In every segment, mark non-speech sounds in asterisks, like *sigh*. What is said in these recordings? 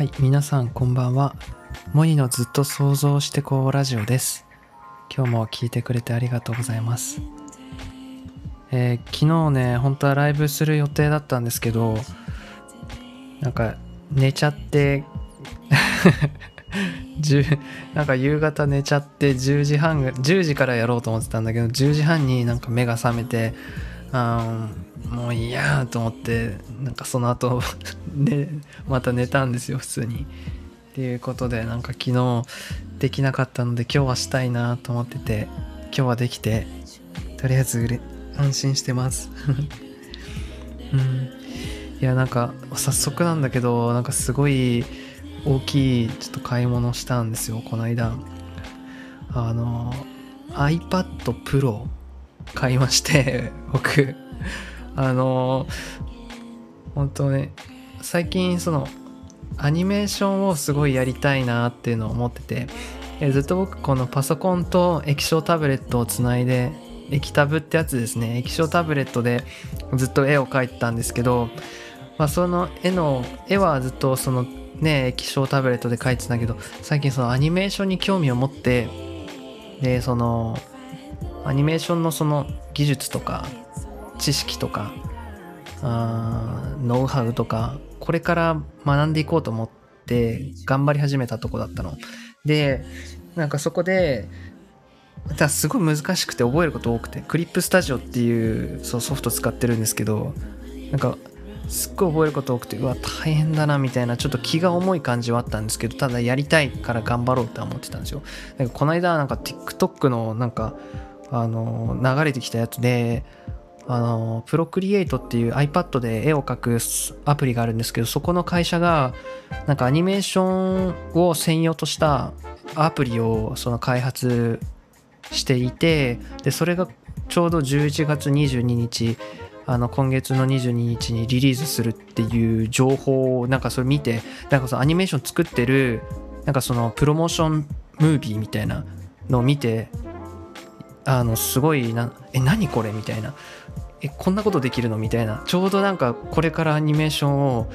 はい、皆さんこんばんは。モニのずっと想像してこうラジオです。今日も聞いてくれてありがとうございます。えー昨日ね、本当はライブする予定だったんですけど、なんか寝ちゃって、*laughs* なんか夕方寝ちゃって10時半10時からやろうと思ってたんだけど10時半になんか目が覚めてあーもういいやと思ってなんかその後 *laughs* ねまた寝たんですよ普通に。っていうことでなんか昨日できなかったので今日はしたいなと思ってて今日はできてとりあえずれ安心してます。*laughs* うん。いやなんか早速なんだけどなんかすごい大きいちょっと買い物したんですよこの間。あの iPad Pro 買いまして僕。あの本当ね最近そのアニメーションをすごいやりたいなっていうのを思っててえずっと僕このパソコンと液晶タブレットをつないで液タブってやつですね。液晶タブレットでずっと絵を描いてたんですけど、まあ、その絵の絵はずっとそのね液晶タブレットで描いてたけど最近そのアニメーションに興味を持ってでそのアニメーションのその技術とか知識とかあノウハウとかこれから学んでいこうと思って頑張り始めたとこだったの。でなんかそこでただすごい難しくて覚えること多くてクリップスタジオっていうそうソフト使ってるんですけどなんかすっごい覚えること多くてうわ大変だなみたいなちょっと気が重い感じはあったんですけどただやりたいから頑張ろうって思ってたんですよ。なんかこの間なんか TikTok のなんかあの流れてきたやつであのプロクリエイトっていう iPad で絵を描くアプリがあるんですけどそこの会社がなんかアニメーションを専用としたアプリをその開発していてでそれがちょうど11月22日あの今月の22日にリリースするっていう情報をなんかそれ見てなんかそのアニメーション作ってるなんかそのプロモーションムービーみたいなのを見てあのすごいなえ何これみたいな。えこんなことできるのみたいな。ちょうどなんかこれからアニメーションを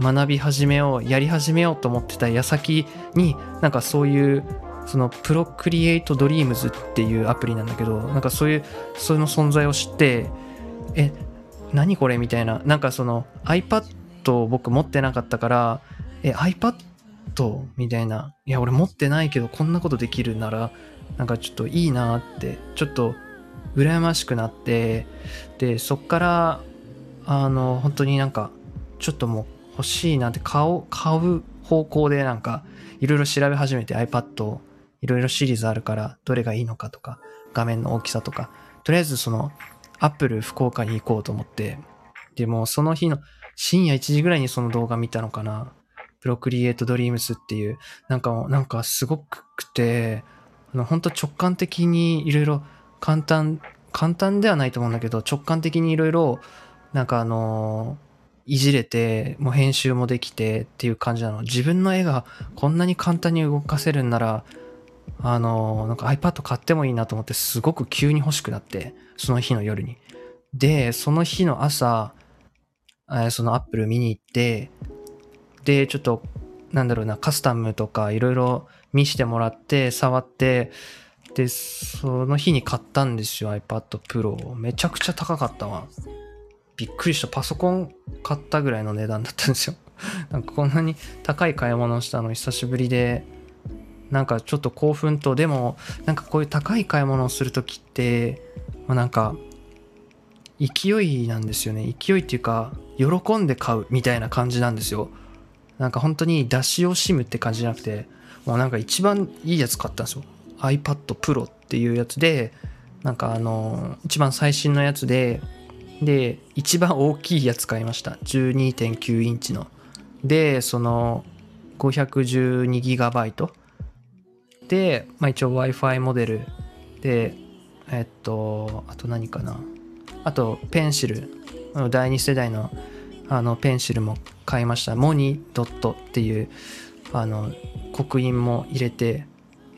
学び始めようやり始めようと思ってた矢先になんかそういうそのプロクリエイトドリームズっていうアプリなんだけどなんかそういうその存在を知ってえ何これみたいな。なんかその iPad を僕持ってなかったからえ iPad みたいな。いや俺持ってないけどこんなことできるならなんかちょっといいなってちょっと羨ましくなってでそっからあの本当になんかちょっともう欲しいなって買う買う方向でなんかいろいろ調べ始めて iPad をいろいろシリーズあるからどれがいいのかとか画面の大きさとかとりあえずそのアップル福岡に行こうと思ってでもその日の深夜1時ぐらいにその動画見たのかな。プロクリエイトドリームスっていうなんかもうなんかすごくて本当直感的にいろいろ簡単簡単ではないと思うんだけど直感的にいろいろなんかあのいじれてもう編集もできてっていう感じなの自分の絵がこんなに簡単に動かせるんならあのなんか iPad 買ってもいいなと思ってすごく急に欲しくなってその日の夜に。でその日の朝えその Apple 見に行ってでちょっとなんだろうなカスタムとかいろいろ見してもらって触ってでその日に買ったんですよ iPad Pro めちゃくちゃ高かったわ。びっくりした。パソコン買ったぐらいの値段だったんですよ。*laughs* なんかこんなに高い買い物をしたの久しぶりでなんかちょっと興奮とでもなんかこういう高い買い物をする時って、まあ、なんか勢いなんですよね。勢いっていうか喜んで買うみたいな感じなんですよ。なんか本当に出し惜しむって感じじゃなくてもうなんか一番いいやつ買ったんですよ。iPad Pro っていうやつでなんかあの一番最新のやつでで一番大きいやつ買いました。12.9インチの。でその 512GB で、まあ、一応 w i f i モデル。でえっとあと何かな。あとペンシル。第2世代のあのペンシルも買いました。モニドットっていうあの刻印も入れて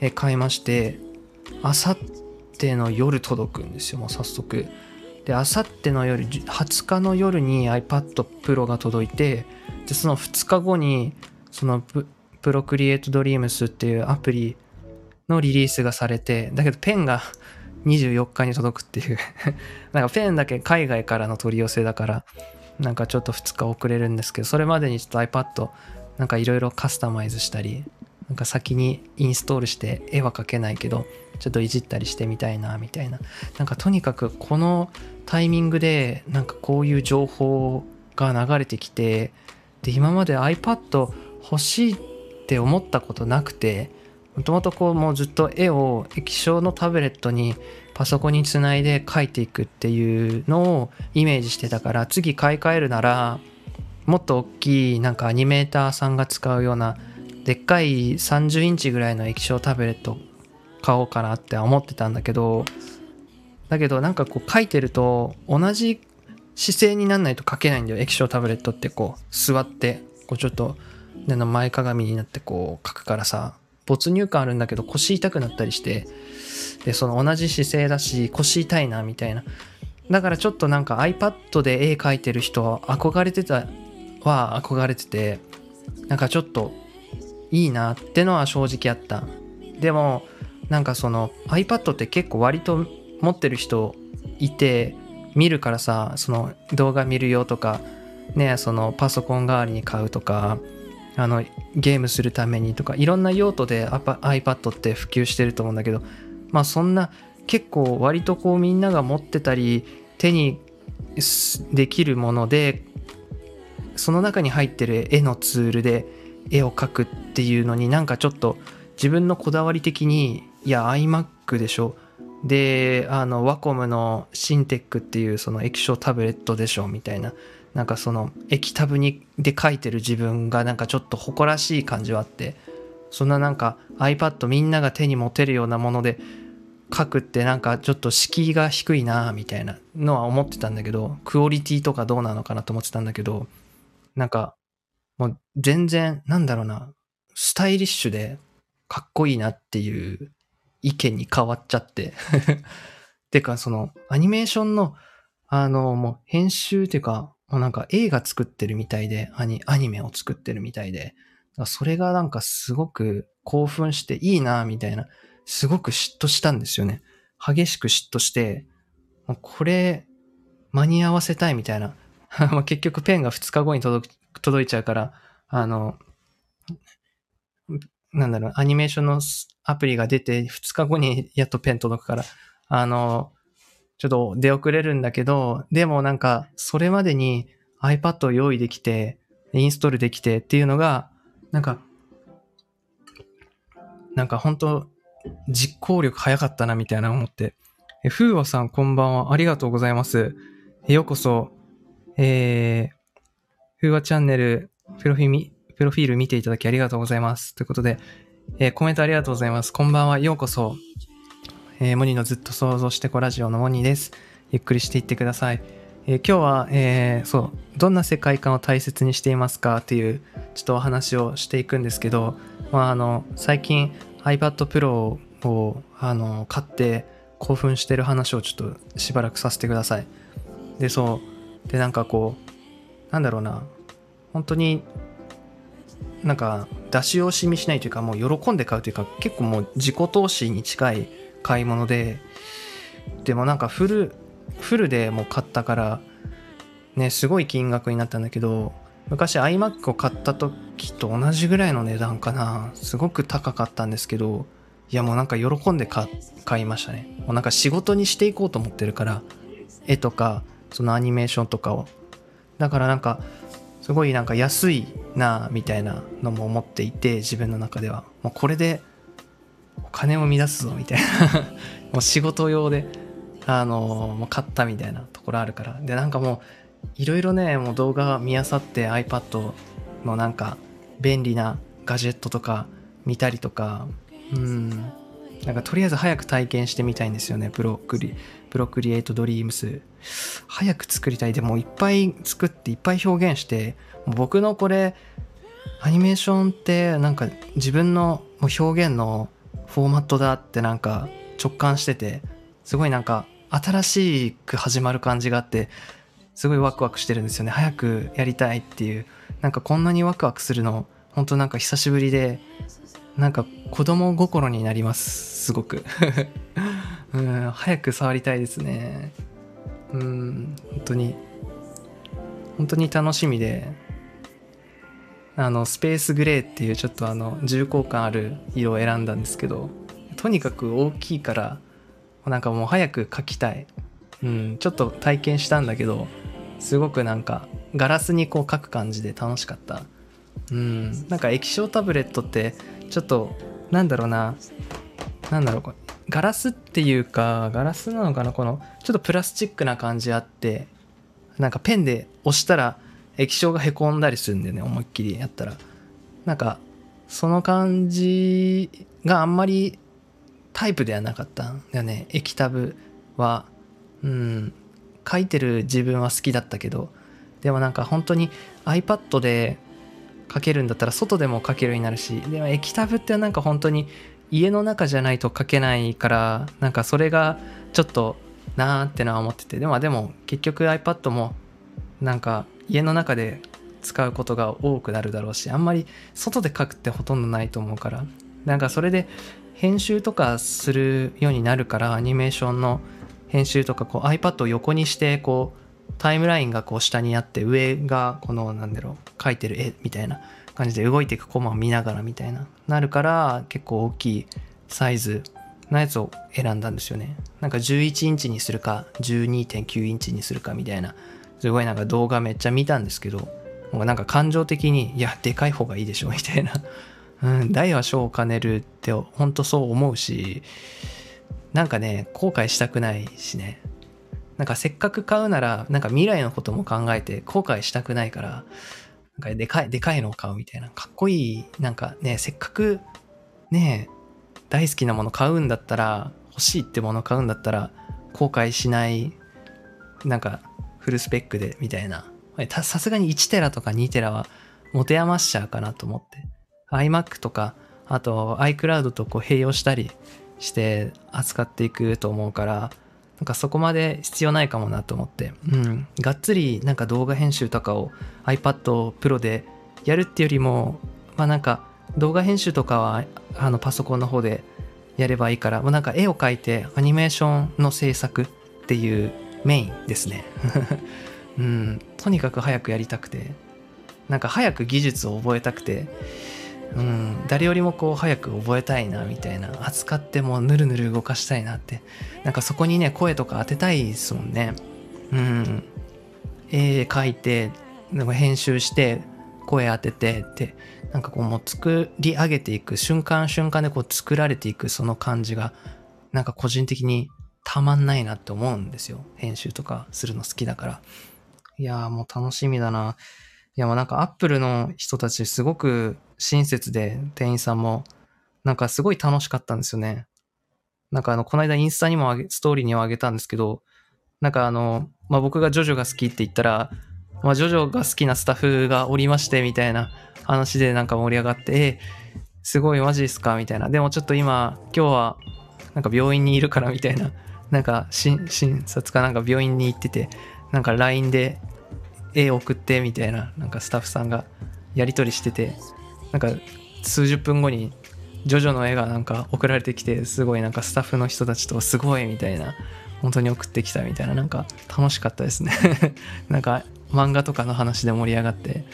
え買いましてあさっての夜届くんですよもう早速。であさっての夜20日の夜に iPad Pro が届いてでその2日後にそのププロクリエイトドリームスっていうアプリのリリースがされて、だけどペンが *laughs* 24日に届くっていう。*laughs* なんかペンだけ海外からの取り寄せだから、なんかちょっと2日遅れるんですけど、それまでにちょっと iPad なんかいろいろカスタマイズしたり、なんか先にインストールして絵は描けないけど、ちょっといじったりしてみたいな、みたいな。なんかとにかくこのタイミングで、なんかこういう情報が流れてきて、で、今まで iPad 欲しいって思ったことなくて、もともとこうもうずっと絵を液晶のタブレットにパソコンにつないで描いていくっていうのをイメージしてたから次買い替えるならもっと大きいなんかアニメーターさんが使うようなでっかい30インチぐらいの液晶タブレット買おうかなって思ってたんだけどだけどなんかこう書いてると同じ姿勢になんないと書けないんだよ。液晶タブレットってこう座ってこうちょっと前かがみになってこう書くからさ。没入感あるんだけど腰痛くなったりしてでその同じ姿勢だし腰痛いなみたいな。だからちょっとなんか iPad で絵描いてる人憧れてたは憧れててなんかちょっといいなってのは正直あった。でもなんかその iPad って結構割と持ってる人いて見るからさその動画見るよとかねそのパソコン代わりに買うとかあのゲームするためにとかいろんな用途で iPad って普及してると思うんだけどまあそんな結構割とこうみんなが持ってたり手にできるものでその中に入ってる絵のツールで絵を描くっていうのになんかちょっと自分のこだわり的にいや iMac でしょ。であのワコムのシンテックっていうその液晶タブレットでしょみたいな。なんかその液タブにで書いてる自分がなんかちょっと誇らしい感じはあって。そんななんか iPad みんなが手に持てるようなもので書くってなんかちょっと敷居が低いなみたいなのは思ってたんだけどクオリティとかどうなのかなと思ってたんだけどなんかもう全然なんだろうなスタイリッシュでかっこいいなっていう意見に変わっちゃって *laughs* てかそのアニメーションのあのもう編集っていうかもうなんか映画作ってるみたいで、アニアニメを作ってるみたいで、それがなんかすごく興奮していいなみたいな、すごく嫉妬したんですよね。激しく嫉妬して、もうこれ間に合わせたいみたいな。*laughs* 結局ペンが2日後に届く届いちゃうから、あの、なんだろう、アニメーションのアプリが出て2日後にやっとペン届くから、あの、ちょっと出遅れるんだけど、でもなんか、それまでに iPad を用意できて、インストールできてっていうのが、なんか、なんか本当実行力早かったなみたいな思って。え、ふうわさんこんばんは。ありがとうございます。ようこそ、えー、ふうわチャンネル、プロフィミ、プロフィール見ていただきありがとうございます。ということで、えー、コメントありがとうございます。こんばんは。ようこそ。えー、モニのずっと想像してこラジオのモニです。ゆっくりしていってください。えー、今日は、えー、そう、どんな世界観を大切にしていますかっていう、ちょっとお話をしていくんですけど、まあ、あの、最近 iPad Pro を、あの、買って興奮してる話をちょっとしばらくさせてください。で、そう、で、なんかこう、なんだろうな、本当になんか出し惜しみしないというかもう喜んで買うというか結構もう自己投資に近い買い物ででもなんかフルフルでもう買ったからねすごい金額になったんだけど昔 iMac を買った時と同じぐらいの値段かな。すごく高かったんですけどいやもうなんか喜んで買いましたね。もうなんか仕事にしていこうと思ってるから絵とかそのアニメーションとかを。だからなんかすごいなんか安いなみたいなのも思っていて自分の中では。もうこれでお金を生み出すぞみたいな。*laughs* もう仕事用であのもう買ったみたいなところあるから。でなんかもういろいろねもう動画見あさって iPad のなんか便利なガジェットとか見たりとか。うん。なんかとりあえず早く体験してみたいんですよねプロックリプロクリエイトドリームス。早く作りたい。でもいっぱい作っていっぱい表現して僕のこれアニメーションってなんか自分の表現のフォーマットだってなんか直感しててすごいなんか新しく始まる感じがあってすごいワクワクしてるんですよね。早くやりたいっていう。なんかこんなにワクワクするの本当なんか久しぶりでなんか子供心になりますすごく。うん早く触りたいですね。うん本当に。本当に楽しみであのスペースグレーっていうちょっとあの重厚感ある色を選んだんですけどとにかく大きいからなんかもう早く描きたい。うんちょっと体験したんだけどすごくなんかガラスにこう描く感じで楽しかった。うんなんか液晶タブレットってちょっとなんだろうな。なんだろうガラスっていうかガラスなのかなこのちょっとプラスチックな感じあってなんかペンで押したら液晶がへこんだりするんだよね思いっきりやったら。なんかその感じがあんまりタイプではなかったんだよね。液タブは。うん。書いてる自分は好きだったけど。でもなんか本当に iPad で書けるんだったら外でも書けるようになるしでも液タブってなんか本当に家の中じゃないと書けないからなんかそれがちょっとなーってのは思ってて。でもでも結局 iPad もなんか家の中で使うことが多くなるだろうしあんまり外で書くってほとんどないと思うから。なんかそれで編集とかするようになるからアニメーションの編集とかこう iPad を横にしてこうタイムラインがこう下にあって上がこのなんだろう描いてる絵みたいな。感じで動いていくコマを見ながらみたいななるから結構大きいサイズのやつを選んだんですよね。なんか11インチにするか12.9インチにするかみたいな。すごいなんか動画めっちゃ見たんですけどなんか感情的にいやでかい方がいいでしょみたいな。*laughs* うん大は小を兼ねるって本当そう思うしなんかね後悔したくないしね。なんかせっかく買うならなんか未来のことも考えて後悔したくないからなんかでかいでかいのを買うみたいな。かっこいいなんかねせっかくね大好きなもの買うんだったら欲しいってもの買うんだったら後悔しないなんかフルスペックでみたいな。さすがに1テラとか2テラは持て余しちゃうかなと思って。iMac とかあと iCloud とこう併用したりして扱っていくと思うからなんかそこまで必要ないかもなと思って、うん、がっつりなんか動画編集とかを iPad Pro でやるっていうよりもまあなんか動画編集とかはあのパソコンの方でやればいいからもうなんか絵を描いてアニメーションの制作っていうメインですね。*laughs* うん。とにかく早くやりたくてなんか早く技術を覚えたくてうん。誰よりもこう早く覚えたいなみたいな扱ってもぬるぬる動かしたいなって。なんかそこにね声とか当てたいですもんね。うん。絵描いてでも編集して声当ててってなんかこうもう作り上げていく瞬間瞬間でこう作られていくその感じがなんか個人的にたまんないなって思うんですよ。編集とかするの好きだから。いやーもう楽しみだな。いやもうなんかアップルの人たちすごく親切で店員さんもなんかすごい楽しかったんですよねなんかあのこの間インスタにもあげストーリーにはあげたんですけどなんかあの、まあ、僕がジョジョが好きって言ったらまあ、ジョジョが好きなスタッフがおりまして、みたいな話でなんか盛り上がって、えすごいマジっすかみたいな。でもちょっと今、今日は、なんか病院にいるからみたいな。なんか診察かなんか病院に行ってて、なんか LINE で絵送ってみたいな、なんかスタッフさんがやり取りしてて、なんか数十分後にジョジョの絵がなんか送られてきて、すごいなんかスタッフの人たちとすごいみたいな、本当に送ってきたみたいな、なんか楽しかったですね。*laughs* なんか漫画とかの話で盛り上がって。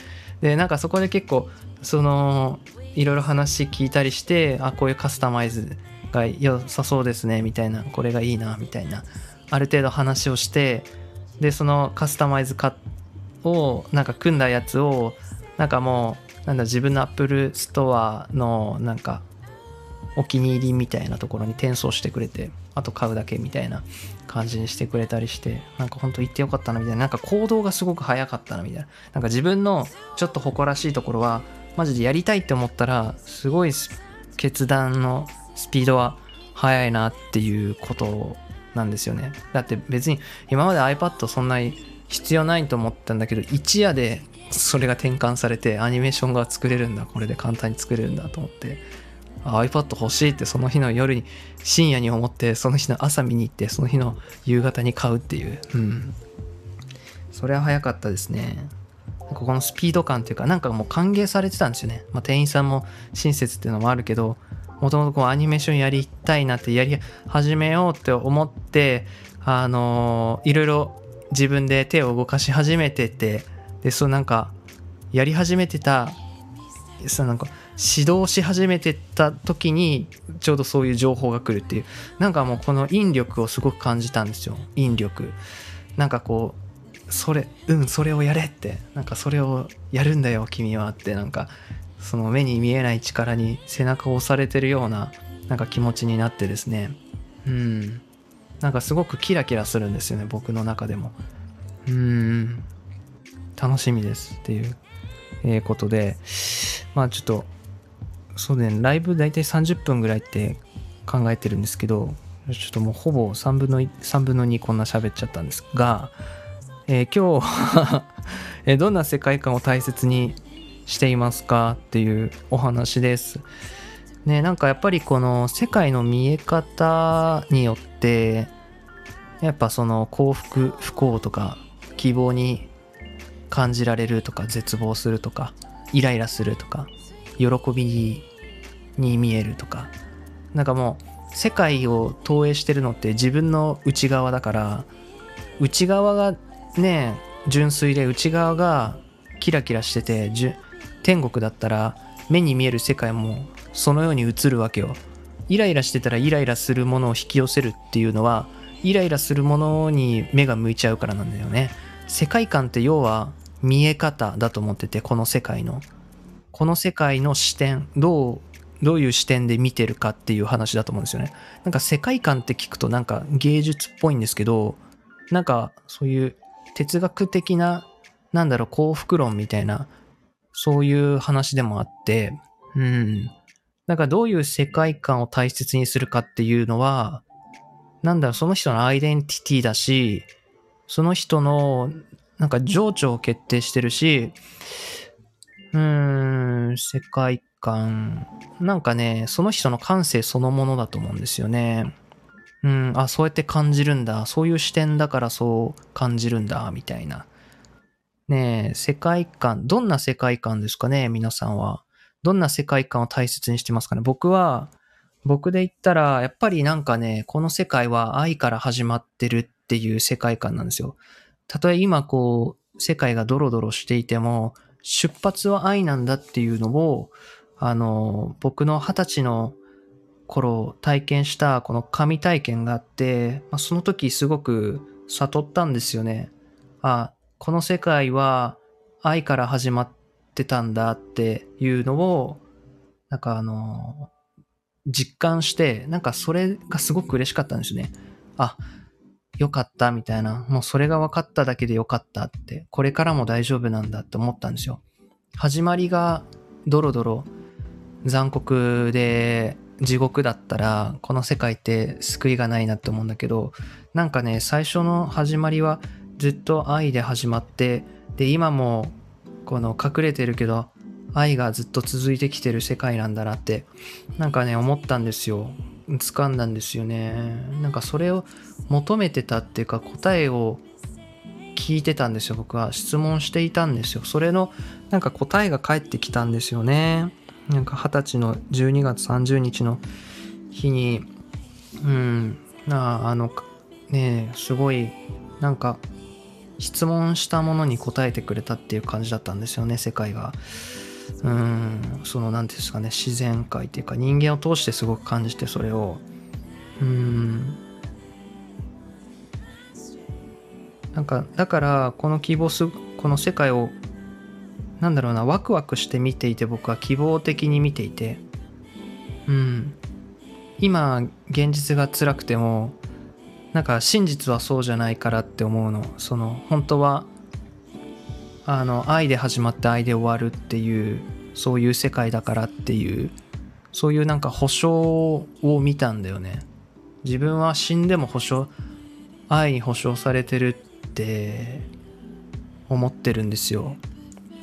でなんかそこで結構そのいろいろ話聞いたりしてあこういうカスタマイズが良さそうですねみたいなこれがいいなみたいなある程度話をしてでそのカスタマイズ化をなんか組んだやつをなんかもうなんだ自分の Apple ストアのなんかお気に入りみたいなところに転送してくれてあと買うだけみたいな感じにしてくれたりしてなんかほんと行ってよかったなみたいななんか行動がすごく早かったなみたいな。なんか自分のちょっと誇らしいところはマジでやりたいって思ったらすごい決断のスピードは速いなっていうことなんですよね。だって別に今まで iPad そんなに必要ないと思ったんだけど一夜でそれが転換されてアニメーションが作れるんだこれで簡単に作れるんだと思って iPad 欲しいってその日の夜に深夜に思ってその日の朝見に行ってその日の夕方に買うっていう。うん。それは早かったですね。ここのスピード感っていうかなんかもう歓迎されてたんですよね、まあ、店員さんも親切っていうのもあるけどもともとアニメーションやりたいなってやり始めようって思ってあのいろいろ自分で手を動かし始めててでそうなんかやり始めてたそのなんか指導し始めてた時にちょうどそういう情報が来るっていう。なんかもうこの引力をすごく感じたんですよ。引力。なんかこうそれうんそれをやれって。なんかそれをやるんだよ君はって。なんかその目に見えない力に背中を押されてるようななんか気持ちになってですね。うん。なんかすごくキラキラするんですよね僕の中でも。うん。楽しみですっていう、えことでまあちょっとそうねライブ大体30分ぐらいって考えてるんですけどちょっともうほぼ3分の3分の2こんな喋っちゃったんですが、えー、今日 *laughs* えどんな世界観を大切にしていますかっていうお話です。ね、なんかやっぱりこの世界の見え方によってやっぱその幸福不幸とか希望に感じられるとか絶望するとかイライラするとか喜びに見えるとか。なんかもう世界を投影してるのって自分の内側だから内側がね純粋で内側がキラキラしてて天国だったら目に見える世界もそのように映るわけよ。イライラしてたらイライラするものを引き寄せるっていうのはイライラするものに目が向いちゃうからなんだよね。世界観って要は見え方だと思っててこの世界のこの世界の視点どうどういう視点で見てるかっていう話だと思うんですよねなんか世界観って聞くとなんか芸術っぽいんですけどなんかそういう哲学的ななんだろう幸福論みたいなそういう話でもあって、うん。なんかどういう世界観を大切にするかっていうのは、なんだろう、その人のアイデンティティだし、その人のなんか情緒を決定してるし、うーん、世界観。なんかね、その人の感性そのものだと思うんですよね。うん、あ、そうやって感じるんだ。そういう視点だからそう感じるんだ、みたいな。ねえ、世界観、どんな世界観ですかね、皆さんは。どんな世界観を大切にしてますかね。僕は、僕で言ったら、やっぱりなんかね、この世界は愛から始まってるっていう世界観なんですよ。たとえ今こう、世界がドロドロしていても、出発は愛なんだっていうのを、あの、僕の二十歳の頃体験したこの神体験があって、まあ、その時すごく悟ったんですよね。あ、この世界は愛から始まってたんだっていうのを、なんかあの、実感して、なんかそれがすごく嬉しかったんですよね。あ、よかったみたいな。もうそれが分かっただけでよかったって、これからも大丈夫なんだって思ったんですよ。始まりがドロドロ残酷で地獄だったら、この世界って救いがないなって思うんだけど、なんかね、最初の始まりはずっと愛で始まってで今もこの隠れてるけど愛がずっと続いてきてる世界なんだなってなんかね思ったんですよ掴んだんですよね。なんかそれを求めてたっていうか答えを聞いてたんですよ僕は。質問していたんですよ。それのなんか答えが返ってきたんですよね。なんか二十歳の12月30日の日にうんああのねすごいなんか質問したものに答えてくれたっていう感じだったんですよね世界が。うん。その何ていうんですかね自然界っていうか人間を通してすごく感じてそれを。うん。なんかだからこの希望すこの世界をなんだろうなワクワクして見ていて僕は希望的に見ていて。うん。今現実が辛くてもなんか真実はそうじゃないからって思うの。その本当はあの愛で始まって愛で終わるっていうそういう世界だからっていうそういうなんか保証を見たんだよね。自分は死んでも保証愛に保証されてるって思ってるんですよ。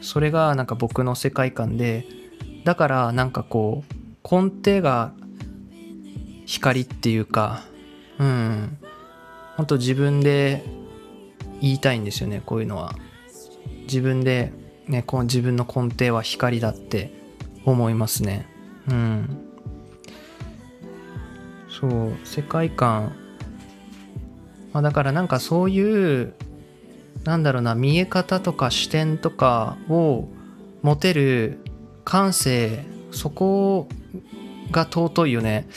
それがなんか僕の世界観でだからなんかこう根底が光っていうかうん。本当自分で言いたいんですよねこういうのは。自分でね、こう自分の根底は光だって思いますね。うん。そう、世界観。まあ、だからなんかそういう、なんだろうな、見え方とか視点とかを持てる感性、そこが尊いよね。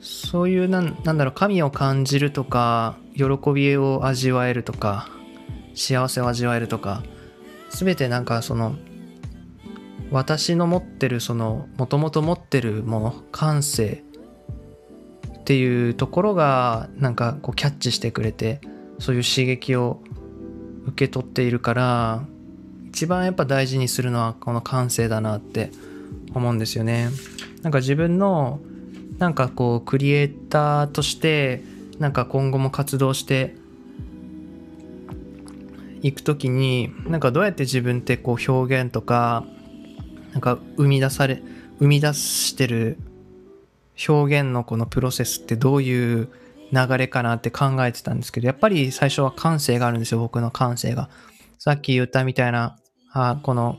そういうなん、なんだろう、神を感じるとか、喜びを味わえるとか、幸せを味わえるとか、全てなんかその私の持ってるそのもともと持ってるもの感性っていうところがなんかこうキャッチしてくれてそういう刺激を受け取っているから一番やっぱ大事にするのはこの感性だなって思うんですよね。なんか自分のなんかこうクリエイターとしてなんか今後も活動して行く時になんかどうやって自分ってこう表現とかなんか生み出され生み出してる表現のこのプロセスってどういう流れかなって考えてたんですけどやっぱり最初は感性があるんですよ僕の感性が。さっき言ったみたいなあこの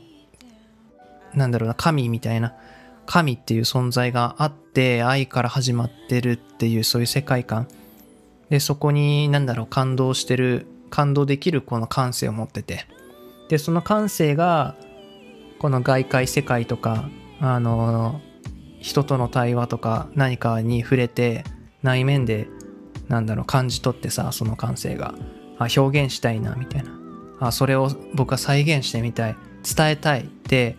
なんだろうな神みたいな神っていう存在があって愛から始まってるっていうそういう世界観。でそこになんだろう感動してる感動できるこの感性を持ってて。でその感性がこの外界世界とかあの人との対話とか何かに触れて内面でなんだろう感じ取ってさその感性が。あ表現したいなみたいな。あそれを僕は再現してみたい。伝えたい。って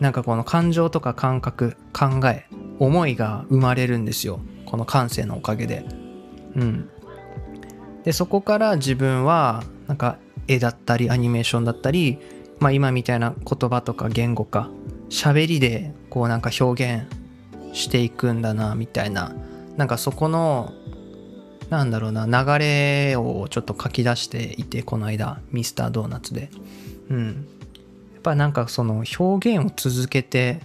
なんかこの感情とか感覚考え思いが生まれるんですよ。この感性のおかげで。うん。でそこから自分はなんか絵だったりアニメーションだったり、まあ、今みたいな言葉とか言語か喋りでこうなんか表現していくんだなみたいな。なんかそこのなんだろうな流れをちょっと書き出していてこの間ミスタードーナツで。うん。やっぱなんかその表現を続けて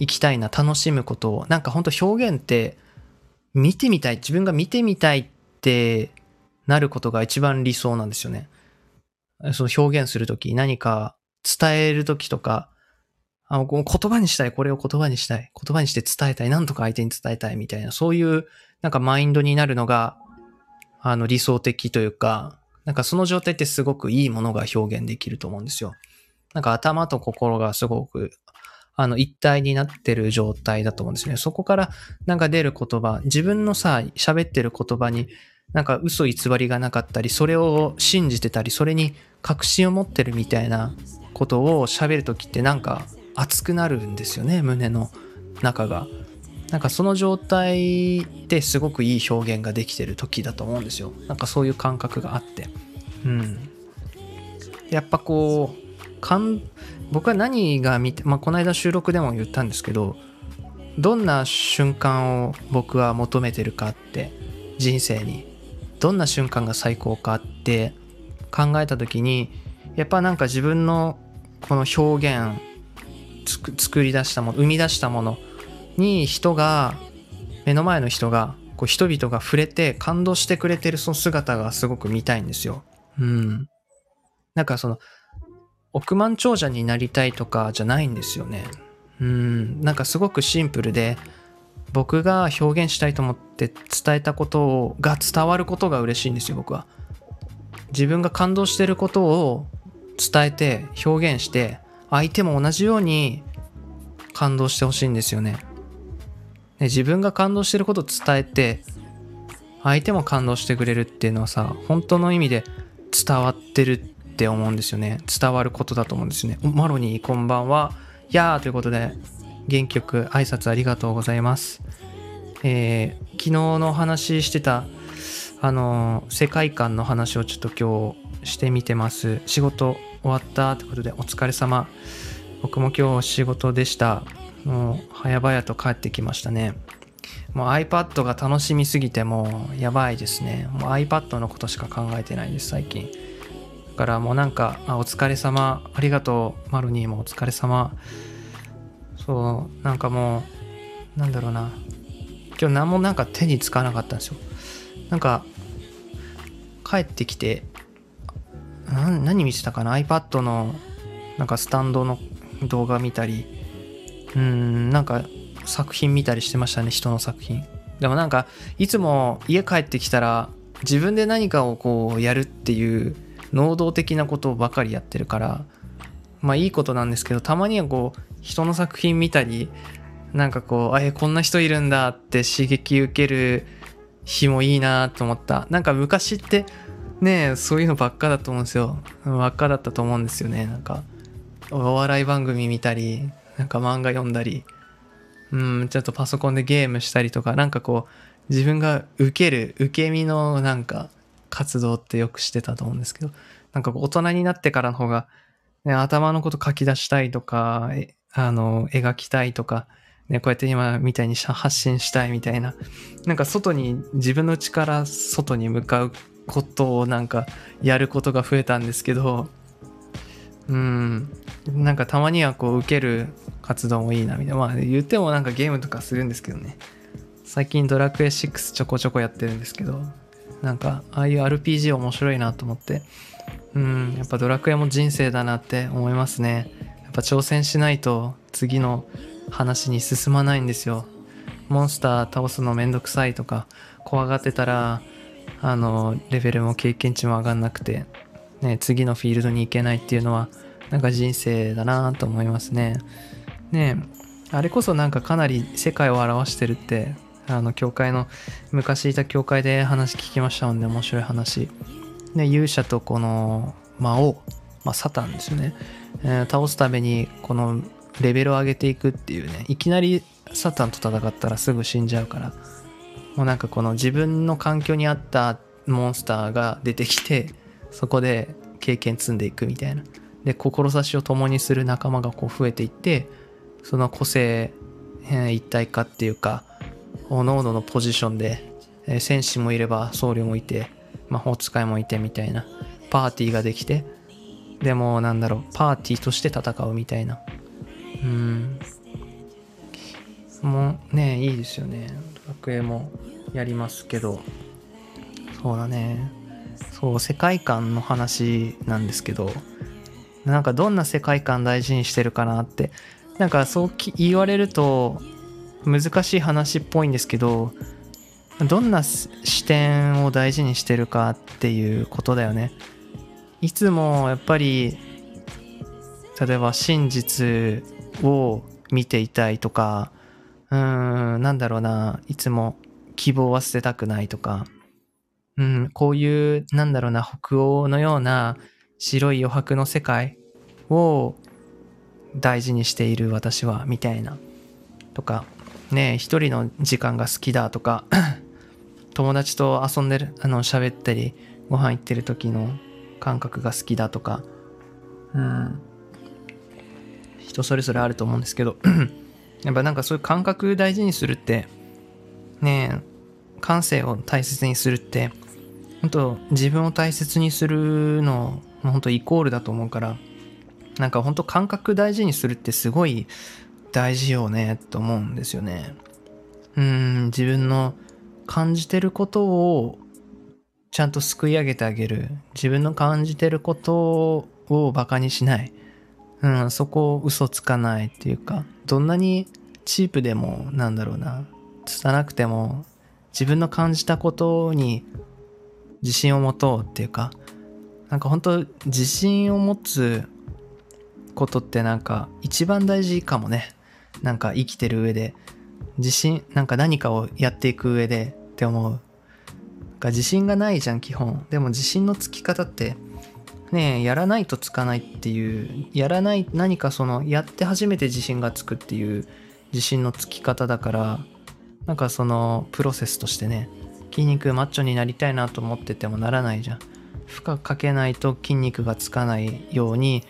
いきたいな楽しむことを。なんかほんと表現って見てみたい自分が見てみたいってなることが一番理想なんですよね。その表現するとき、何か伝えるときとか、あの言葉にしたい、これを言葉にしたい、言葉にして伝えたい、なんとか相手に伝えたいみたいな、そういうなんかマインドになるのが、あの理想的というか、なんかその状態ってすごくいいものが表現できると思うんですよ。なんか頭と心がすごく、あの一体になってる状態だと思うんですね。そこからなんか出る言葉、自分のさ、喋ってる言葉になんか嘘偽りがなかったり、それを信じてたり、それに確信を持ってるみたいなことを喋るときってなんか熱くなるんですよね、胸の中が。なんかその状態ってすごくいい表現ができてる時だと思うんですよ。なんかそういう感覚があって。うん。やっぱこう、かん僕は何が見て、まあ、この間収録でも言ったんですけど、どんな瞬間を僕は求めてるかって人生にどんな瞬間が最高かって考えた時にやっぱなんか自分のこの表現作り出したもの生み出したものに人が目の前の人がこう人々が触れて感動してくれてるその姿がすごく見たいんですよ。うん。なんかその億万長者になりたいとかじゃないんですよね。うん。なんかすごくシンプルで僕が表現したいと思って伝えたことが伝わることが嬉しいんですよ僕は。自分が感動してることを伝えて表現して相手も同じように感動してほしいんですよね。ね自分が感動してることを伝えて相手も感動してくれるっていうのはさ本当の意味で伝わってるって思うんですよね。伝わることだと思うんですよね。マロニーこんばんは。やーということで元気よく挨拶ありがとうございます。えー、昨日の話ししてた、あのー、世界観の話をちょっと今日してみてます。仕事終わったってことでお疲れ様。僕も今日仕事でした。もう早々と帰ってきましたね。もう iPad が楽しみすぎてもうやばいですね。もう iPad のことしか考えてないです、最近。だからもうなんか、あお疲れ様、ありがとう、マルニーもお疲れ様。そうなんかもうなんだろうな。今日何もなんか手につかなかったんですよ。なんか帰ってきて何見てたかな？iPad のなんかスタンドの動画見たりうんなんか作品見たりしてましたね人の作品。でもなんかいつも家帰ってきたら自分で何かをこうやるっていう能動的なことばかりやってるからまあいいことなんですけどたまにはこう人の作品見たりなんかこうあえこんな人いるんだって刺激受ける日もいいなと思った。なんか昔ってねそういうのばっかだと思うんですよ。ばっかだったと思うんですよね。なんかお笑い番組見たりなんか漫画読んだり。うんちょっとパソコンでゲームしたりとかなんかこう自分が受ける受け身のなんか活動ってよくしてたと思うんですけどなんか大人になってからの方が、ね、頭のこと書き出したいとかあの描きたいとかね、こうやって今みたいに発信したいみたいな、なんか外に、自分の内から外に向かうことをなんかやることが増えたんですけど、うん、なんかたまにはこう受ける活動もいいなみたいな。まあ言ってもなんかゲームとかするんですけどね。最近ドラクエ6ちょこちょこやってるんですけど、なんかああいう RPG 面白いなと思って、うん、やっぱドラクエも人生だなって思いますね。ぱ挑戦しないと次の話に進まないんですよ。モンスター倒すのめんどくさいとか怖がってたらあのレベルも経験値も上がんなくて、ね、次のフィールドに行けないっていうのはなんか人生だなと思いますね。ねあれこそなんかかなり世界を表してるってあの教会の昔いた教会で話聞きましたもんね面白い話。ね勇者とこの魔王、まあ、サタンですよね、えー、倒すためにこのレベルを上げていくっていうねいきなりサタンと戦ったらすぐ死んじゃうからもうなんかこの自分の環境に合ったモンスターが出てきてそこで経験積んでいくみたいな。で志を共にする仲間がこう増えていってその個性、えー、一体化っていうかおのおののポジションで、えー、戦士もいれば僧侶もいて魔法使いもいてみたいなパーティーができてでもなんだろうパーティーとして戦うみたいな。うん。もうねいいですよね。ドラクエもやりますけど。そうだね。そう世界観の話なんですけど。なんかどんな世界観大事にしてるかなって。なんかそう言われると難しい話っぽいんですけど。どんな視点を大事にしてるかっていうことだよね。いつもやっぱり例えば真実を見ていたいとか、うーん、なんだろうな、いつも希望は捨てたくないとか、うん、こういう、なんだろうな、北欧のような白い余白の世界を大事にしている私は、みたいな。とか、ね一人の時間が好きだとか、*clears throat* 友達と遊んでる、あの、喋ったり、ご飯行ってる時の感覚が好きだとか、うん、人それぞれあると思うんですけど。*clears throat* やっぱなんかそういう感覚大事にするってねえ感性を大切にするって本当自分を大切にするの本当イコールだと思うからなんか本当感覚大事にするってすごい大事よねと思うんですよね。うん自分の感じてることをちゃんとすくい上げてあげる。自分の感じてることをバカにしない。うん、そこを嘘つかないっていうか、どんなにチープでも、なんだろうな、拙くても、自分の感じたことに自信を持とうっていうか、なんか本当自信を持つことってなんか一番大事かもね。なんか生きてる上で、自信、なんか何かをやっていく上でって思う。なんか自信がないじゃん、基本。でも自信のつき方ってねやらないとつかないっていうやらない何かそのやって初めて自信がつくっていう自信のつき方だからなんかそのプロセスとしてね筋肉マッチョになりたいなと思っててもならないじゃん負荷かけないと筋肉がつかないように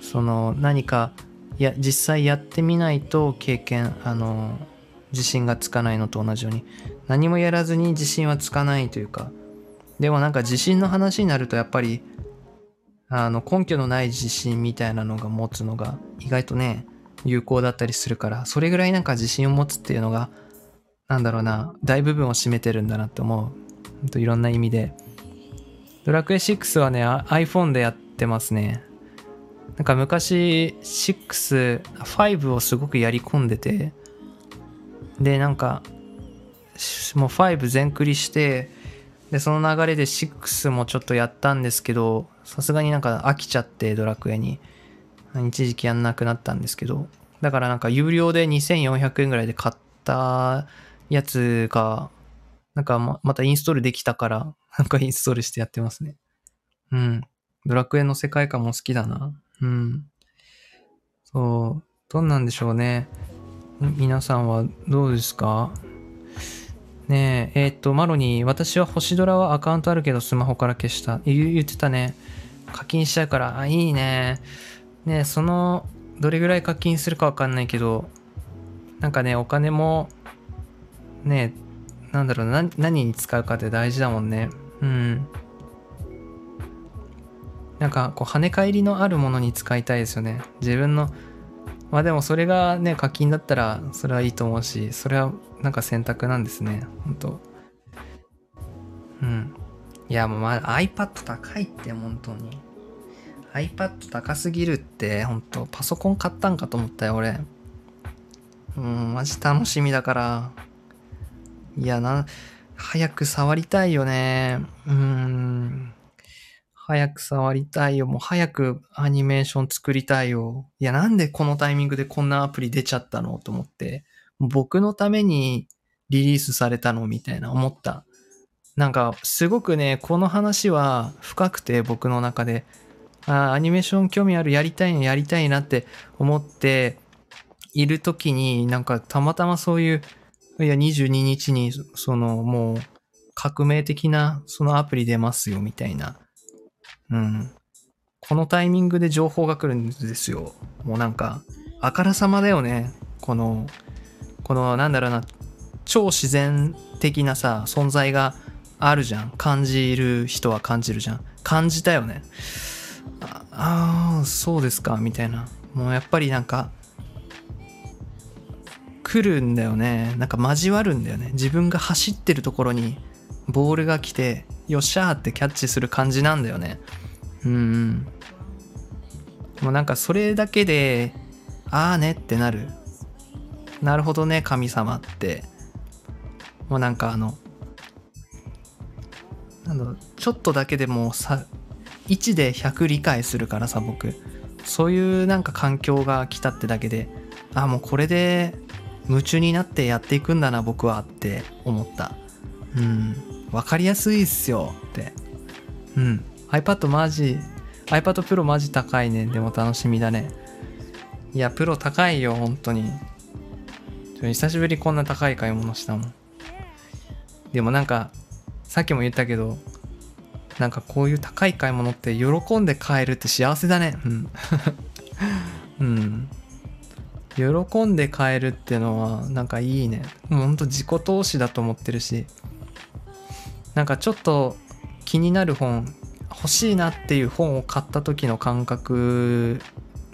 その何かや実際やってみないと経験あの自信がつかないのと同じように何もやらずに自信はつかないというかでもなんか自信の話になるとやっぱりあの根拠のない自信みたいなのが持つのが意外とね有効だったりするからそれぐらいなんか自信を持つっていうのがなんだろうな大部分を占めてるんだなって思う。といろんな意味で。ドラクエ6はね iPhone でやってますね。なんか昔6、5をすごくやり込んでて、で、なんか、もう5全クリして、で、その流れで6もちょっとやったんですけど、さすがになんか飽きちゃってドラクエに。一時期やんなくなったんですけど。だからなんか有料で2400円ぐらいで買ったやつが、なんかままたインストールできたから、*laughs* なんかインストールしてやってますね。うん。ドラクエの世界観も好きだな。うん。そう。どんなんでしょうね。皆さんはどうですか？ねえ、えー、っと、マロに、私は星ドラはアカウントあるけどスマホから消した。言言ってたね。課金しちゃうから、あ、いいね。ねその、どれぐらい課金するかわかんないけど、なんかね、お金も、ねなんだろうな、何に使うかって大事だもんね。うん。なんか、こう、跳ね返りのあるものに使いたいですよね。自分のまあでもそれがね、課金だったらそれはいいと思うし、それはなんか選択なんですね。本当うん。いやもうまあ iPad 高いって本当に。iPad 高すぎるって本当パソコン買ったんかと思ったよ俺。うん、マジ楽しみだから。いやな、早く触りたいよね。うん。早く触りたいよ。もう早くアニメーション作りたいよ。いや、なんでこのタイミングでこんなアプリ出ちゃったのと思って。僕のためにリリースされたのみたいな思った。なんか、すごくね、この話は深くて僕の中で、あアニメーション興味ある、やりたいな、やりたいなって思っている時に、なんかたまたまそういう、いや、22日に、その、もう、革命的な、そのアプリ出ますよ、みたいなうん。このタイミングで情報が来るんですよ。もうなんか、あからさまだよね。この、この、なんだろうな、超自然的なさ、存在があるじゃん。感じる人は感じるじゃん。感じたよね。ああ、そうですか、みたいな。もうやっぱりなんか、来るんだよね。なんか交わるんだよね。自分が走ってるところにボールが来て、よっしゃーってキャッチする感じなんだよね。うん。もうなんかそれだけで、ああねってなる。なるほどね、神様って。もうなんかあの、なんだろ、ちょっとだけでもさ、1で100理解するからさ、僕。そういうなんか環境が来たってだけで、あ、もうこれで夢中になってやっていくんだな、僕はって思った。うん。わかりやすいっすよって。うん。iPad マジ、iPad Pro マジ高いね。でも楽しみだね。いや、プロ高いよ、本当に。久しぶりこんな高い買い物したもん。でもなんか、さっきも言ったけど、なんかこういう高い買い物って喜んで買えるって幸せだね。うん。*laughs* うん。喜んで買えるってのはなんかいいね。もうほんと自己投資だと思ってるし。なんかちょっと気になる本欲しいなっていう本を買った時の感覚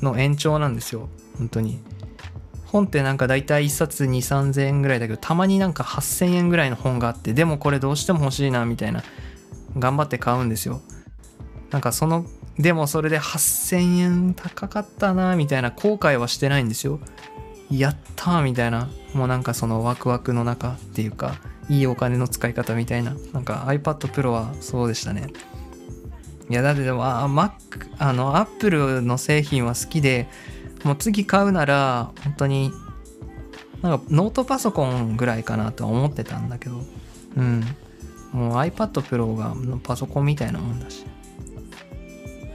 の延長なんですよ本当に本ってなんか大体1冊2 3 0 0 0円ぐらいだけどたまになんか8000円ぐらいの本があってでもこれどうしても欲しいなみたいな頑張って買うんですよなんかそのでもそれで8000円高かったなみたいな後悔はしてないんですよやったーみたいなもうなんかそのワクワクの中っていうかいいお金の使い方みたいな。なんか iPad Pro はそうでしたね。いや、だってでも、あ、Mac、あの、Apple の製品は好きで、もう次買うなら、本当に、なんかノートパソコンぐらいかなとは思ってたんだけど、うん。もう iPad Pro がパソコンみたいなもんだし。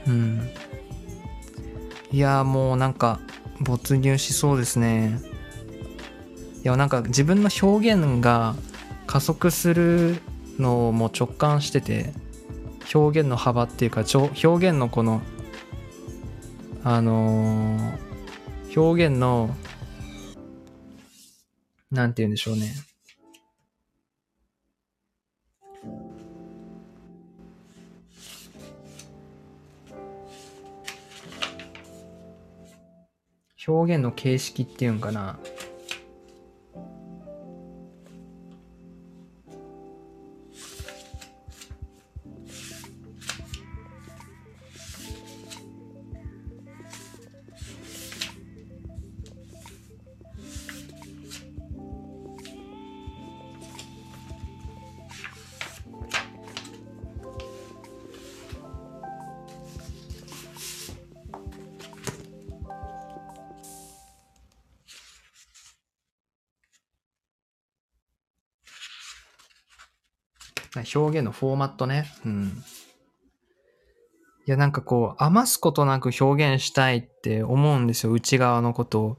うん。いや、もうなんか、没入しそうですね。いや、なんか自分の表現が、加速するのも直感してて表現の幅っていうか表現のこのあのー、表現のなんて言うんでしょうね。表現の形式っていうんかな。表現のフォーマットね。うん。いや、なんかこう、余すことなく表現したいって思うんですよ、内側のことを。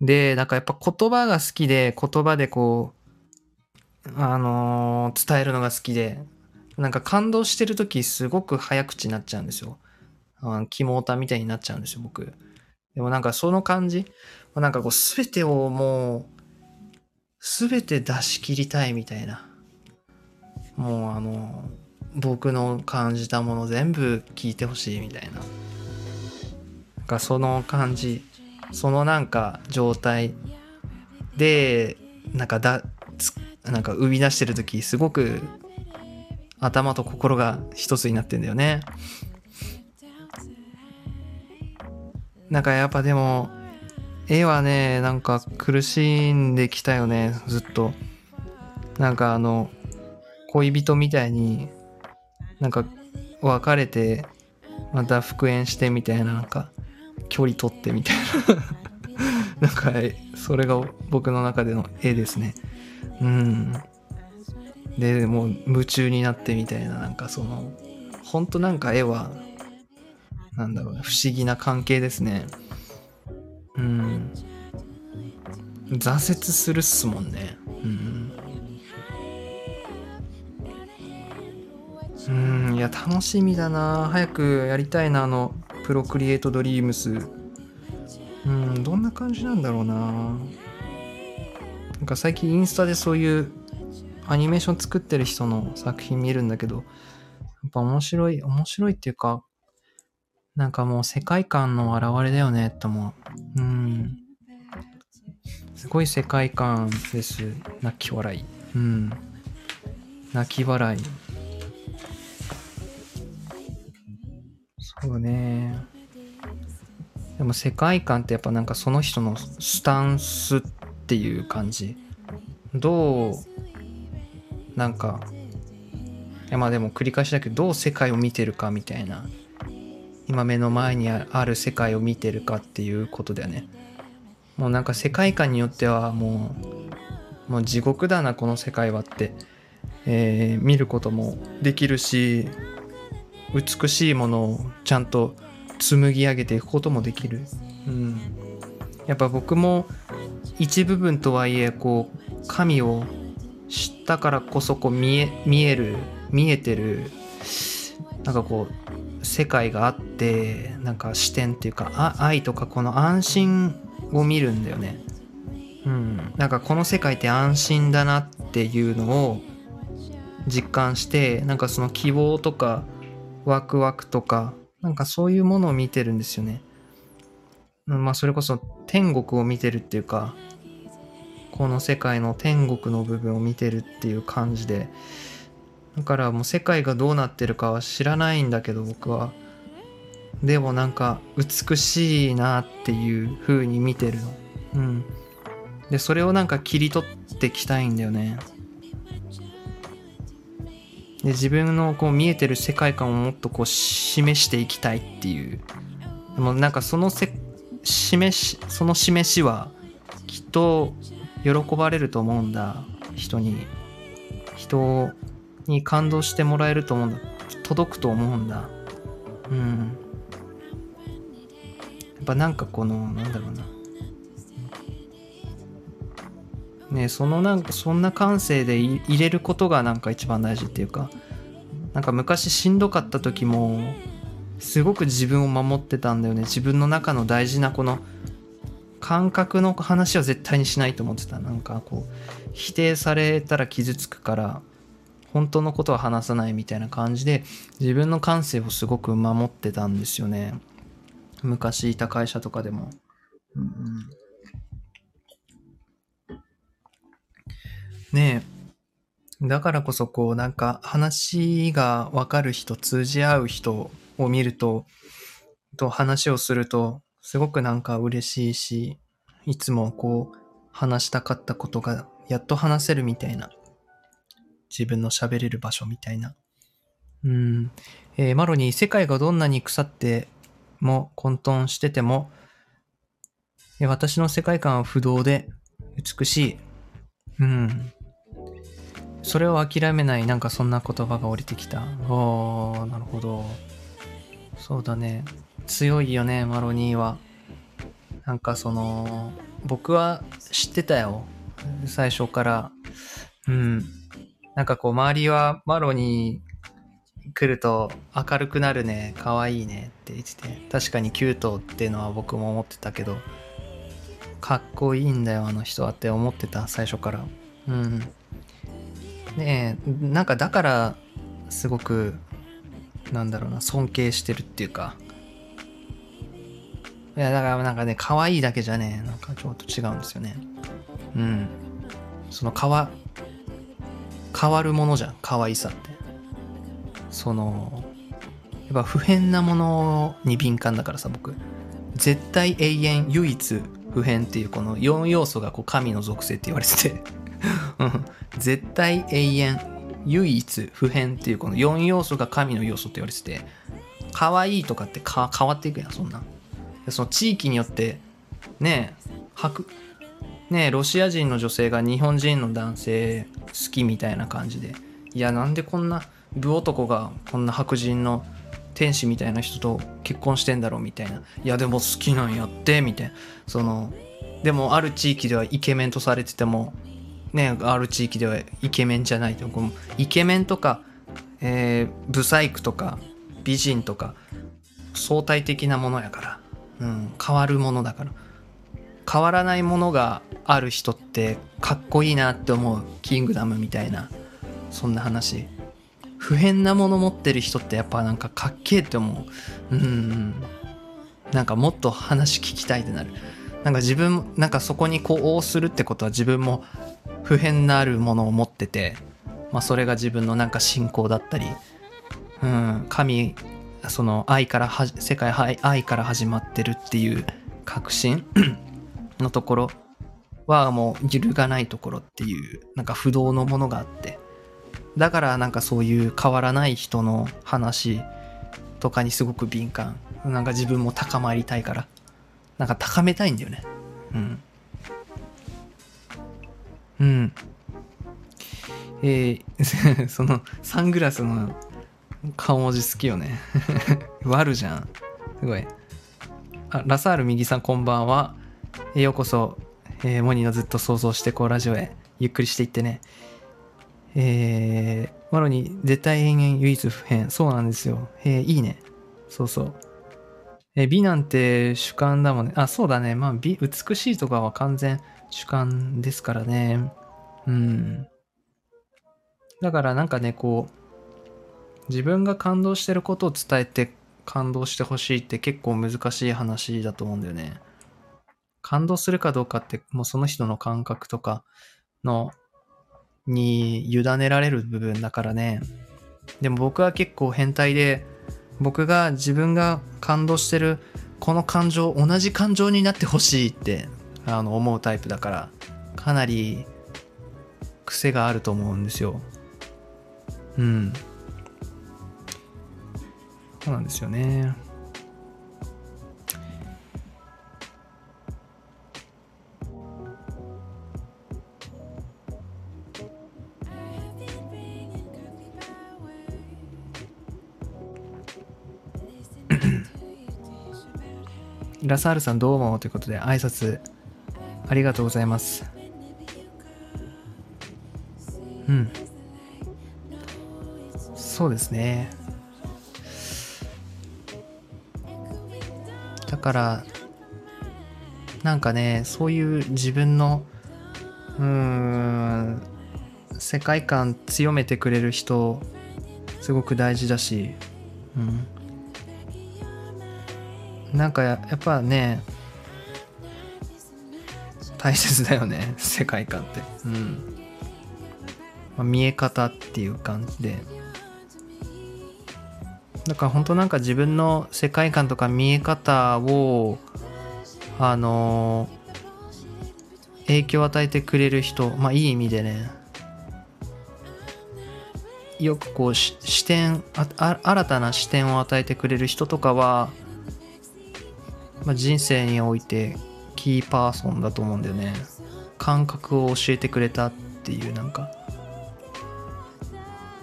で、なんかやっぱ言葉が好きで、言葉でこう、あのー伝えるのが好きで、なんか感動してる時すごく早口になっちゃうんですよ。あ肝オタみたいになっちゃうんですよ、僕。でもなんかその感じ、なんかこう、すべてをもう、すべて出し切りたいみたいな。もうあの、僕の感じたもの全部聞いてほしいみたいな。なんかその感じ、そのなんか状態で、なんかだ、つなんか生み出してる時すごく頭と心が一つになってんだよね。なんかやっぱでも、絵はね、なんか苦しんできたよね、ずっと。なんかあの、恋人みたいに、なんか別れて、また復縁してみたいな、なんか、距離取ってみたいな。*laughs* なんか、それが僕の中での絵ですね。うん。で、もう夢中になってみたいな、なんかその、ほんとなんか絵は、なんだろう、不思議な関係ですね。うん。挫折するっすもんね。うん。うん、いや、楽しみだな。早くやりたいな、あの、プロクリエイトドリームス。うん、どんな感じなんだろうな。なんか最近インスタでそういうアニメーション作ってる人の作品見るんだけど、やっぱ面白い、面白いっていうか、なんかもう世界観の表れだよね、と思う。うん。すごい世界観です。泣き笑い。うん。泣き笑い。そうね。でも世界観ってやっぱなんかその人のスタンスっていう感じ。どう、なんか、いやまあでも繰り返しだけど、どう世界を見てるかみたいな。今目の前にある世界を見てるかっていうことだよね。もうなんか世界観によってはもう、もう地獄だな、この世界はって、えー見ることもできるし、美しいものをちゃんと紡ぎ上げていくこともできる。うん。やっぱ僕も一部分とはいえ、こう、神を知ったからこそこう見え、見える、見えてる、なんかこう、世界があって、なんか視点っていうか、あ愛とかこの安心を見るんだよね。うん。なんかこの世界って安心だなっていうのを実感して、なんかその希望とか、ワクワクとか、なんかそういうものを見てるんですよね。まあそれこそ天国を見てるっていうか、この世界の天国の部分を見てるっていう感じで、だからもう世界がどうなってるかは知らないんだけど僕は。でもなんか美しいなっていう風に見てるの。うん。で、それをなんか切り取ってきたいんだよね。で自分のこう見えてる世界観をもっとこう示していきたいっていう。でもなんかそのせ示しその示しはきっと喜ばれると思うんだ人に。人に感動してもらえると思うんだ届くと思うんだ。うん。やっぱなんかこのなんだろうな。ねそのなんかそんな感性で入れることがなんか一番大事っていうかなんか昔しんどかった時もすごく自分を守ってたんだよね。自分の中の大事なこの感覚の話は絶対にしないと思ってた。なんかこう否定されたら傷つくから本当のことは話さないみたいな感じで自分の感性をすごく守ってたんですよね。昔いた会社とかでも、うん。ねえ。だからこそこうなんか話がわかる人、通じ合う人を見ると、と話をすると、すごくなんか嬉しいし、いつもこう話したかったことがやっと話せるみたいな。自分の喋れる場所みたいな。うん。えーマロに世界がどんなに腐っても混沌してても、私の世界観は不動で美しい。うん。それを諦めないなんかそんな言葉が降りてきた。おーなるほど。そうだね。強いよねマロニーは。なんかその僕は知ってたよ。最初から。うん。なんかこう周りはマロニー来ると明るくなるね可愛いねって言ってて。確かにキュートっていうのは僕も思ってたけどかっこいいんだよあの人はって思ってた最初から。うん。ねえなんかだからすごくなんだろうな尊敬してるっていうか。いやだからなんかね可愛いだけじゃねなんかちょっと違うんですよね。うん。その変わ変わるものじゃん可愛さって。そのやっぱ普遍なものに敏感だからさ僕。絶対永遠唯一普遍っていうこの4要素がこう神の属性って言われてて。*laughs* 絶対永遠唯一普遍っていうこの4要素が神の要素って言われてて可愛いとかってか変わっていくやんそんな。その地域によってね白ねロシア人の女性が日本人の男性好きみたいな感じで。いやなんでこんな武男がこんな白人の天使みたいな人と結婚してんだろうみたいな。いやでも好きなんやってみたいな。そのでもある地域ではイケメンとされててもねある地域ではイケメンじゃないとこのイケメンとか、えー、ブサイクとか美人とか相対的なものやから、うん、変わるものだから。変わらないものがある人ってかっこいいなって思うキングダムみたいなそんな話。不変なもの持ってる人ってやっぱなんかかっけえって思う。うん。なんかもっと話聞きたいってなる。なんか自分なんかそこにこうするってことは自分も不変なるものを持ってて、まあ、それが自分のなんか信仰だったり、うん、神その愛からは世界愛から始まってるっていう確信 *coughs* のところはもう揺るがないところっていうなんか不動のものがあって。だからなんかそういう変わらない人の話とかにすごく敏感。なんか自分も高まりたいから。なんか高めたいんだよね。うん。うん。えー、*laughs* そのサングラスの顔文字好きよね。*laughs* 悪じゃん。すごい。あラサール右さんこんばんは。ようこそ、えー、モニのずっと想像してこうラジオへ。ゆっくりしていってね。えー、マロに絶対延々唯一不変。そうなんですよ。えー、いいね。そうそう。え、美なんて主観だもんね。あ、そうだね。まあ美、美しいとかは完全主観ですからね。うん。だからなんかね、こう、自分が感動してることを伝えて感動してほしいって結構難しい話だと思うんだよね。感動するかどうかってもうその人の感覚とかのに委ねられる部分だからね。でも僕は結構変態で、僕が自分が感動してるこの感情、同じ感情になってほしいってあの思うタイプだから、かなり癖があると思うんですよ。うん。そうなんですよね。ラサールさんどうもということで挨拶ありがとうございます。うん。そうですね。だから、なんかね、そういう自分の、うーん、世界観強めてくれる人、すごく大事だし、うん。なんかやっぱね大切だよね世界観って。うん、まあ、見え方っていう感じで。だから本当なんか自分の世界観とか見え方をあのー、影響を与えてくれる人まあいい意味でねよくこう視点新たな視点を与えてくれる人とかはまあ、人生においてキーパーソンだと思うんだよね。感覚を教えてくれたっていうなんか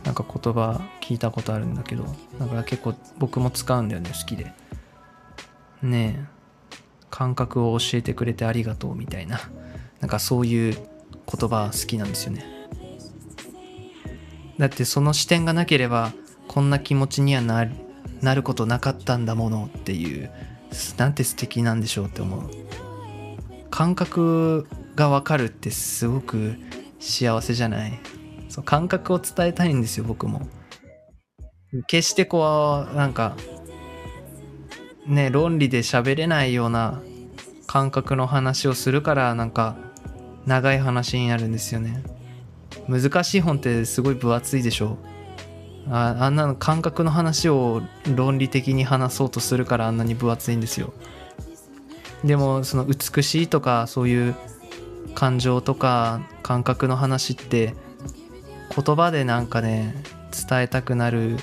なんか言葉聞いたことあるんだけどだから結構僕も使うんだよね好きで。ねえ。感覚を教えてくれてありがとうみたいな。なんかそういう言葉好きなんですよね。だってその視点がなければこんな気持ちにはなることなかったんだものっていうなんて素敵なんでしょうって思う。感覚がわかるってすごく幸せじゃない？そう感覚を伝えたいんですよ僕も。決してこうなんかね論理で喋れないような感覚の話をするからなんか長い話になるんですよね。難しい本ってすごい分厚いでしょ。ああんなの感覚の話を論理的に話そうとするからあんなに分厚いんですよ。でもその美しいとかそういう感情とか感覚の話って言葉でなんかね伝えたくなる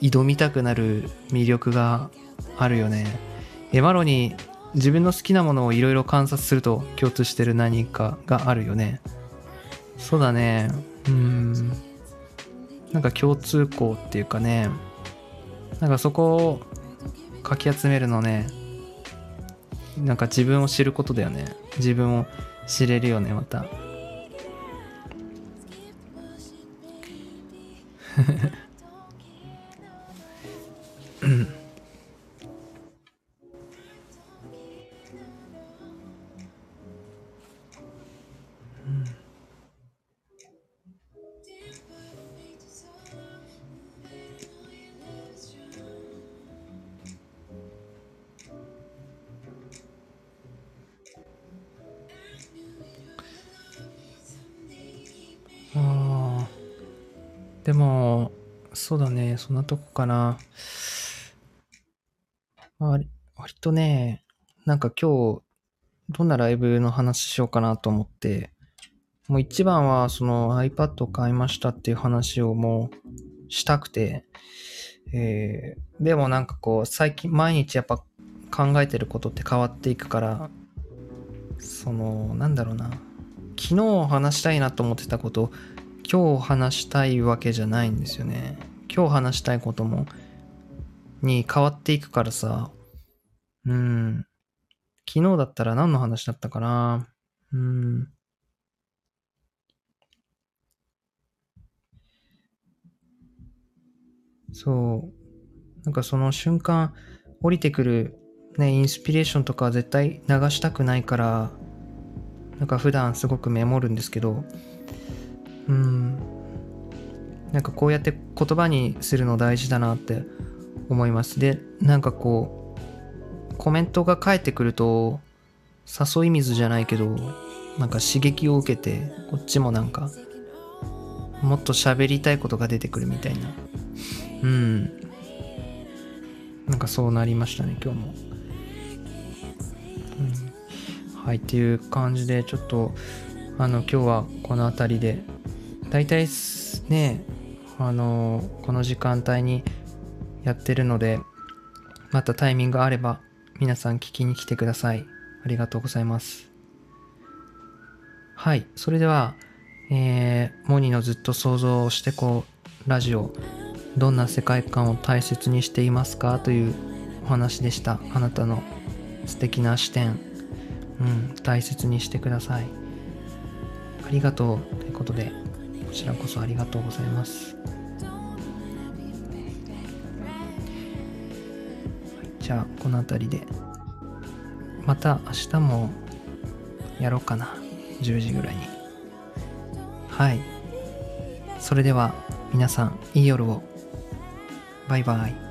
挑みたくなる魅力があるよね。エマロに自分の好きなものをいろいろ観察すると共通してる何かがあるよね。そうだね。うん。なんか共通項っていうかねなんかそこをかき集めるのねなんか自分を知ることだよね。自分を知れるよねまた。*laughs* そんな。とこかな割割とねなんか今日どんなライブの話しようかなと思って。もう一番はその iPad を買いましたっていう話をもうしたくて、えーでもなんかこう最近毎日やっぱ考えてることって変わっていくからそのなんだろうな。昨日話したいなと思ってたこと今日話したいわけじゃないんですよね。今日話したいこともに変わっていくからさ。うん。昨日だったら何の話だったかな。うん。そう。なんかその瞬間降りてくるねインスピレーションとか絶対流したくないからなんか普段すごくメモるんですけど。うん。なんかこうやって言葉にするの大事だなって思います。でなんかこうコメントが返ってくると誘い水じゃないけどなんか刺激を受けてこっちもなんかもっと喋りたいことが出てくるみたいな。うん。なんかそうなりましたね今日も、うん、はいっていう感じでちょっとあの今日はこの辺りで大体ね。あのこの時間帯にやってるのでまたタイミングがあれば皆さん聞きに来てください。ありがとうございます。はい。それではえー、モニのずっと想像をしてこうラジオどんな世界観を大切にしていますかというお話でした。あなたの素敵な視点。うん大切にしてください。ありがとう。ということで。ちらこそありがとうございます。じゃあこの辺りでまた明日もやろうかな。10時ぐらいに。はい。それでは皆さんいい夜を。バイバイ。